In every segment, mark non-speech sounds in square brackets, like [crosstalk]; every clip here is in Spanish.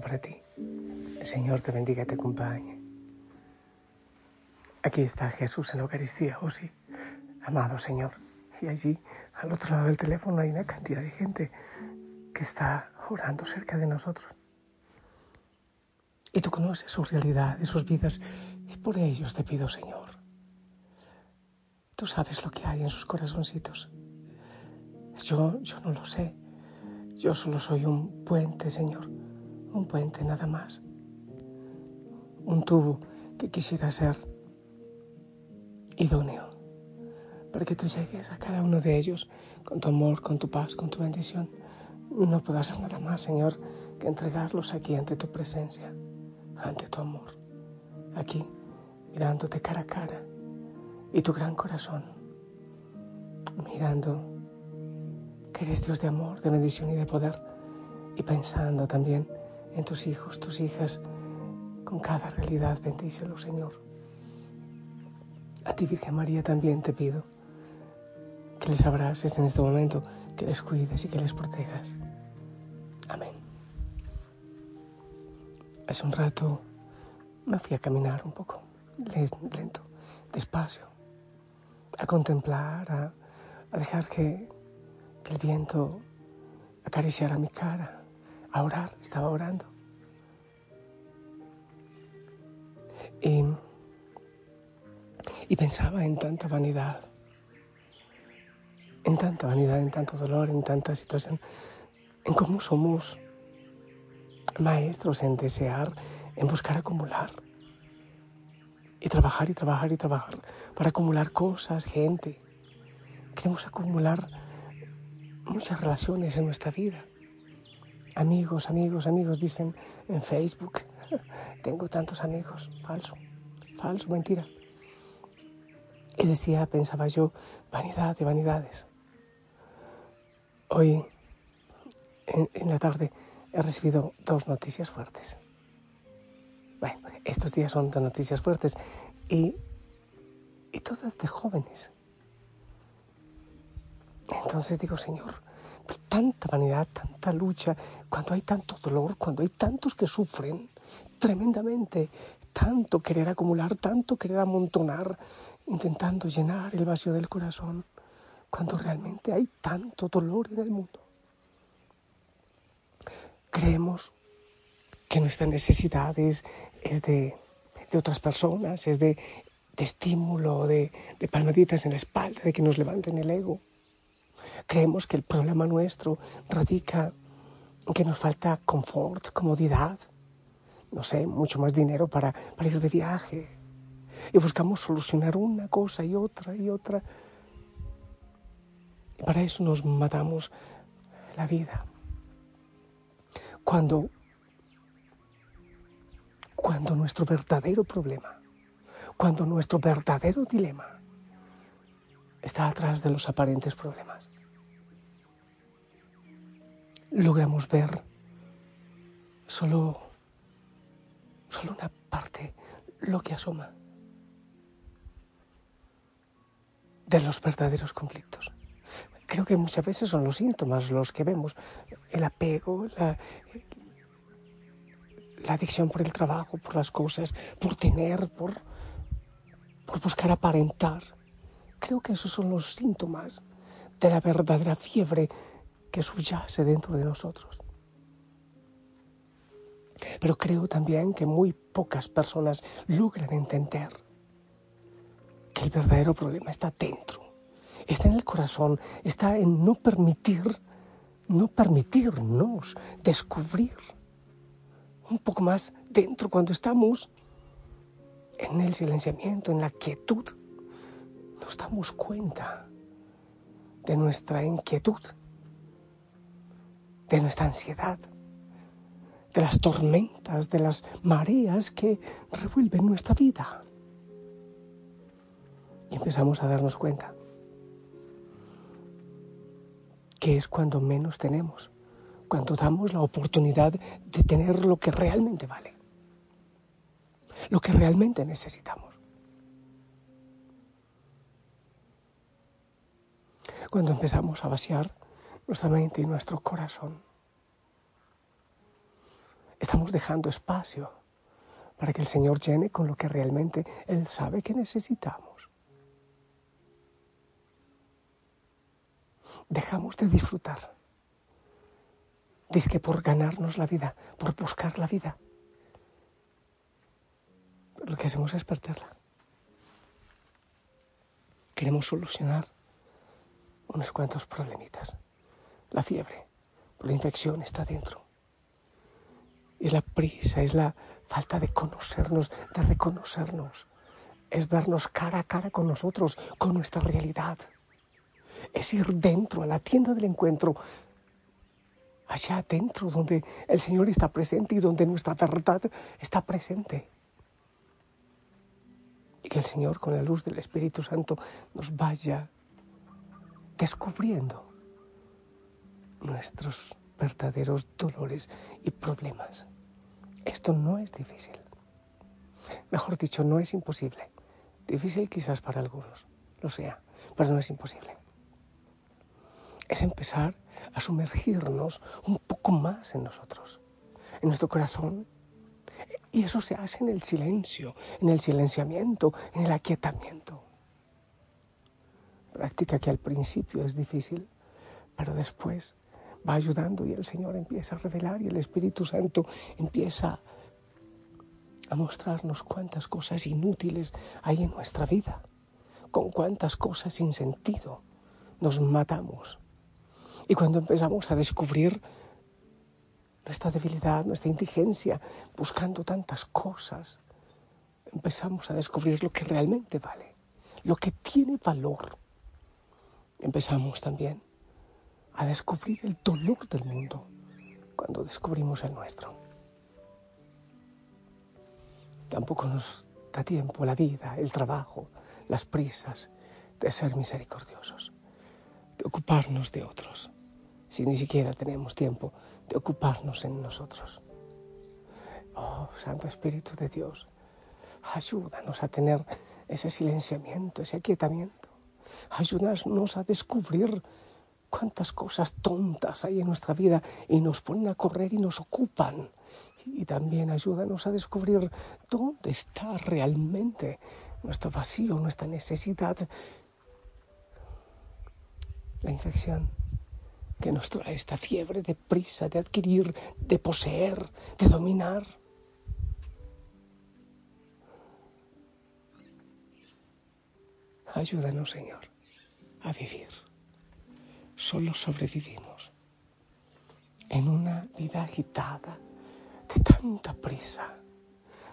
Para ti. El Señor te bendiga y te acompañe. Aquí está Jesús en la Eucaristía, oh sí. Amado Señor. Y allí, al otro lado del teléfono, hay una cantidad de gente que está orando cerca de nosotros. Y tú conoces su realidad, sus vidas, y por ellos te pido, Señor. Tú sabes lo que hay en sus corazoncitos. Yo, yo no lo sé. Yo solo soy un puente, Señor, un puente nada más. Un tubo que quisiera ser idóneo para que tú llegues a cada uno de ellos con tu amor, con tu paz, con tu bendición. No puedo hacer nada más, Señor, que entregarlos aquí ante tu presencia, ante tu amor, aquí, mirándote cara a cara y tu gran corazón, mirando que eres Dios de amor, de bendición y de poder, y pensando también en tus hijos, tus hijas, con cada realidad, bendícelo, Señor. A ti, Virgen María, también te pido que les abraces en este momento, que les cuides y que les protejas. Amén. Hace un rato me fui a caminar un poco, lento, despacio, a contemplar, a, dejar que el viento acariciara mi cara, orar, estaba orando. Y, y pensaba en tanta vanidad, en tanta vanidad, en tanto dolor, en tanta situación, en cómo somos maestros en desear, en buscar acumular. Y trabajar y trabajar y trabajar para acumular cosas, gente. Queremos acumular muchas relaciones en nuestra vida. Amigos, amigos, amigos, dicen en Facebook, [laughs] tengo tantos amigos. Falso, falso, mentira. Y decía, pensaba yo, vanidad de vanidades. Hoy, en, la tarde, he recibido dos noticias fuertes. Bueno, estos días son dos noticias fuertes y, y todas de jóvenes. Entonces digo, Señor, tanta vanidad, tanta lucha, cuando hay tanto dolor, cuando hay tantos que sufren tremendamente, tanto querer acumular, tanto querer amontonar, intentando llenar el vacío del corazón, cuando realmente hay tanto dolor en el mundo. Creemos que nuestra necesidad es, de, otras personas, es de, estímulo, de, de palmaditas en la espalda, de que nos levanten el ego. Creemos que el problema nuestro radica en que nos falta confort, comodidad, no sé, mucho más dinero para, para ir de viaje. Y buscamos solucionar una cosa y otra y otra. Y para eso nos matamos la vida. Cuando, cuando nuestro verdadero problema, cuando nuestro verdadero dilema está atrás de los aparentes problemas logramos ver solo, solo una parte, lo que asoma de los verdaderos conflictos. Creo que muchas veces son los síntomas los que vemos, el apego, la, adicción por el trabajo, por las cosas, por tener, por, por buscar aparentar. Creo que esos son los síntomas de la verdadera fiebre que subyace dentro de nosotros. Pero creo también que muy pocas personas logran entender que el verdadero problema está dentro está en el corazón, está en no permitir, no permitirnos descubrir un poco más dentro cuando estamos en el silenciamiento, en la quietud. Nos damos cuenta de nuestra inquietud, de nuestra ansiedad, de las tormentas, de las mareas que revuelven nuestra vida. Y empezamos a darnos cuenta que es cuando menos tenemos, cuando damos la oportunidad de tener lo que realmente vale, lo que realmente necesitamos. Cuando empezamos a vaciar nuestra mente y nuestro corazón, estamos dejando espacio para que el Señor llene con lo que realmente Él sabe que necesitamos. dejamos de disfrutar. Dice que por ganarnos la vida, por buscar la vida, lo que hacemos es perderla. Queremos solucionar unos cuantos problemitas. La fiebre, la infección está dentro. Es la prisa, es la falta de conocernos, de reconocernos. Es vernos cara a cara con nosotros, con nuestra realidad es ir dentro, a la tienda del encuentro, allá adentro donde el Señor está presente y donde nuestra verdad está presente. Y que el Señor con la luz del Espíritu Santo nos vaya descubriendo nuestros verdaderos dolores y problemas. Esto no es difícil. Mejor dicho, no es imposible. Difícil quizás para algunos, lo sea, pero no es imposible es empezar a sumergirnos un poco más en nosotros, en nuestro corazón. Y eso se hace en el silencio, en el silenciamiento, en el aquietamiento. Práctica que al principio es difícil, pero después va ayudando y el Señor empieza a revelar y el Espíritu Santo empieza a mostrarnos cuántas cosas inútiles hay en nuestra vida, con cuántas cosas sin sentido nos matamos y cuando empezamos a descubrir nuestra debilidad, nuestra indigencia, buscando tantas cosas, empezamos a descubrir lo que realmente vale, lo que tiene valor. Empezamos también a descubrir el dolor del mundo cuando descubrimos el nuestro. Tampoco nos da tiempo la vida, el trabajo, las prisas de ser misericordiosos, de ocuparnos de otros si ni siquiera tenemos tiempo de ocuparnos en nosotros. Oh, Santo Espíritu de Dios, ayúdanos a tener ese silenciamiento, ese aquietamiento. Ayúdanos a descubrir cuántas cosas tontas hay en nuestra vida y nos ponen a correr y nos ocupan. Y también ayúdanos a descubrir dónde está realmente nuestro vacío, nuestra necesidad, la infección que nos trae esta fiebre de prisa, de adquirir, de poseer, de dominar. Ayúdanos, Señor, a vivir. Solo sobrevivimos en una vida agitada de tanta prisa,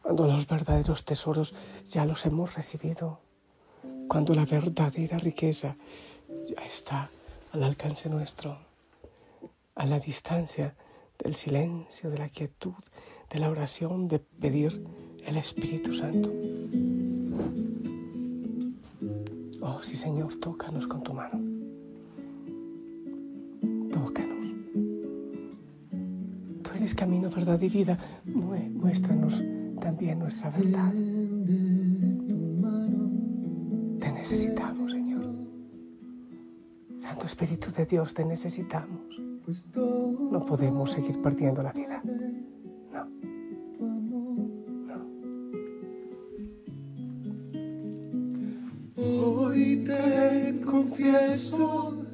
cuando los verdaderos tesoros ya los hemos recibido, cuando la verdadera riqueza ya está al alcance nuestro a la distancia del silencio, de la quietud, de la oración, de pedir el Espíritu Santo. Oh, sí Señor, tócanos con tu mano. Tócanos. Tú eres camino, verdad y vida. Muéstranos también nuestra verdad. Te necesitamos, Señor. Santo Espíritu de Dios, te necesitamos. No podemos seguir perdiendo la vida. Hoy te confieso,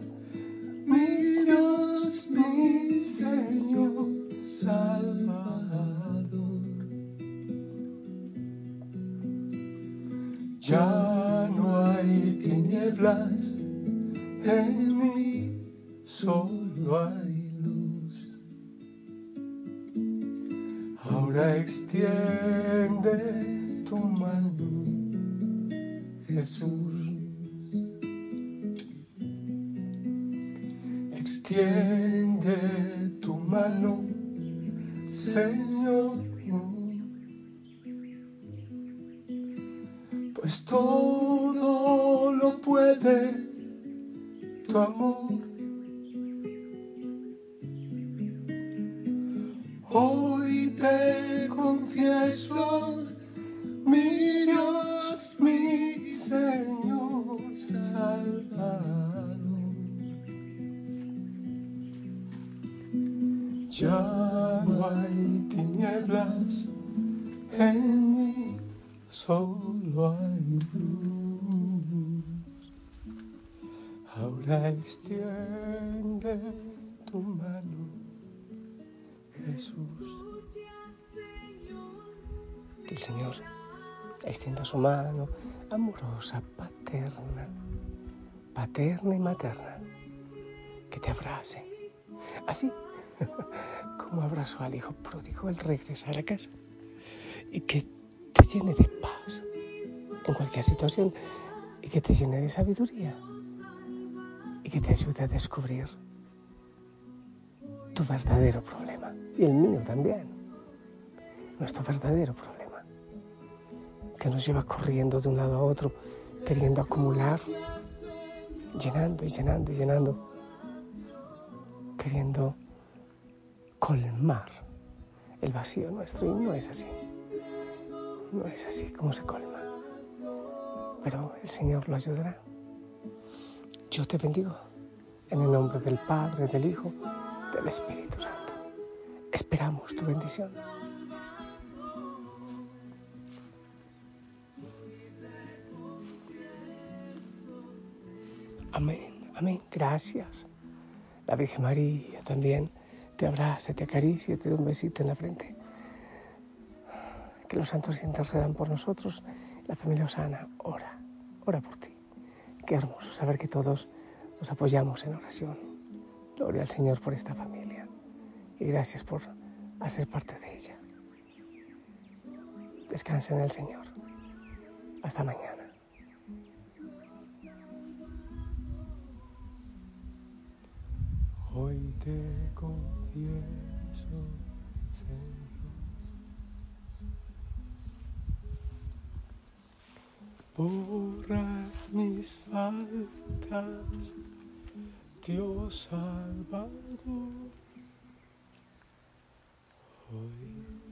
mi Dios, mi Señor, Salvador. Ya no hay tinieblas mí solo hay luz. Ahora extiende tu mano, Jesús. Extiende tu mano, Señor. Pues todo lo puede tu amor. Hoy te confieso, mi Dios, mi Señor No hay tinieblas en mí, solo hay luz. Ahora extiende tu mano, Jesús. Que el Señor extienda su mano amorosa, paterna, paterna y materna, que te abrace. Así [laughs] como abrazó al hijo pródigo al regresar a casa. Y que te llene de paz en cualquier situación y que te llene de sabiduría y que te ayude a descubrir tu verdadero problema y el mío también, nuestro verdadero problema, que nos lleva corriendo de un lado a otro, queriendo acumular, llenando y llenando y llenando, queriendo colmar el vacío nuestro y no es así, no es así como se colma, pero el Señor lo ayudará. Yo te bendigo en el nombre del Padre, del Hijo, del Espíritu Santo. Esperamos tu bendición. Amén, amén. Gracias. La Virgen María también te abraza, te acaricia, te da un besito en la frente. Que los santos intercedan por nosotros. La familia Osana ora, ora por ti. Qué hermoso saber que todos nos apoyamos en oración. Gloria al Señor por esta familia y gracias por hacer parte de ella. Descansa en el Señor. Hasta mañana. Hoy te confieso, Señor, borra mis faltas, Dios Salvador. Hoy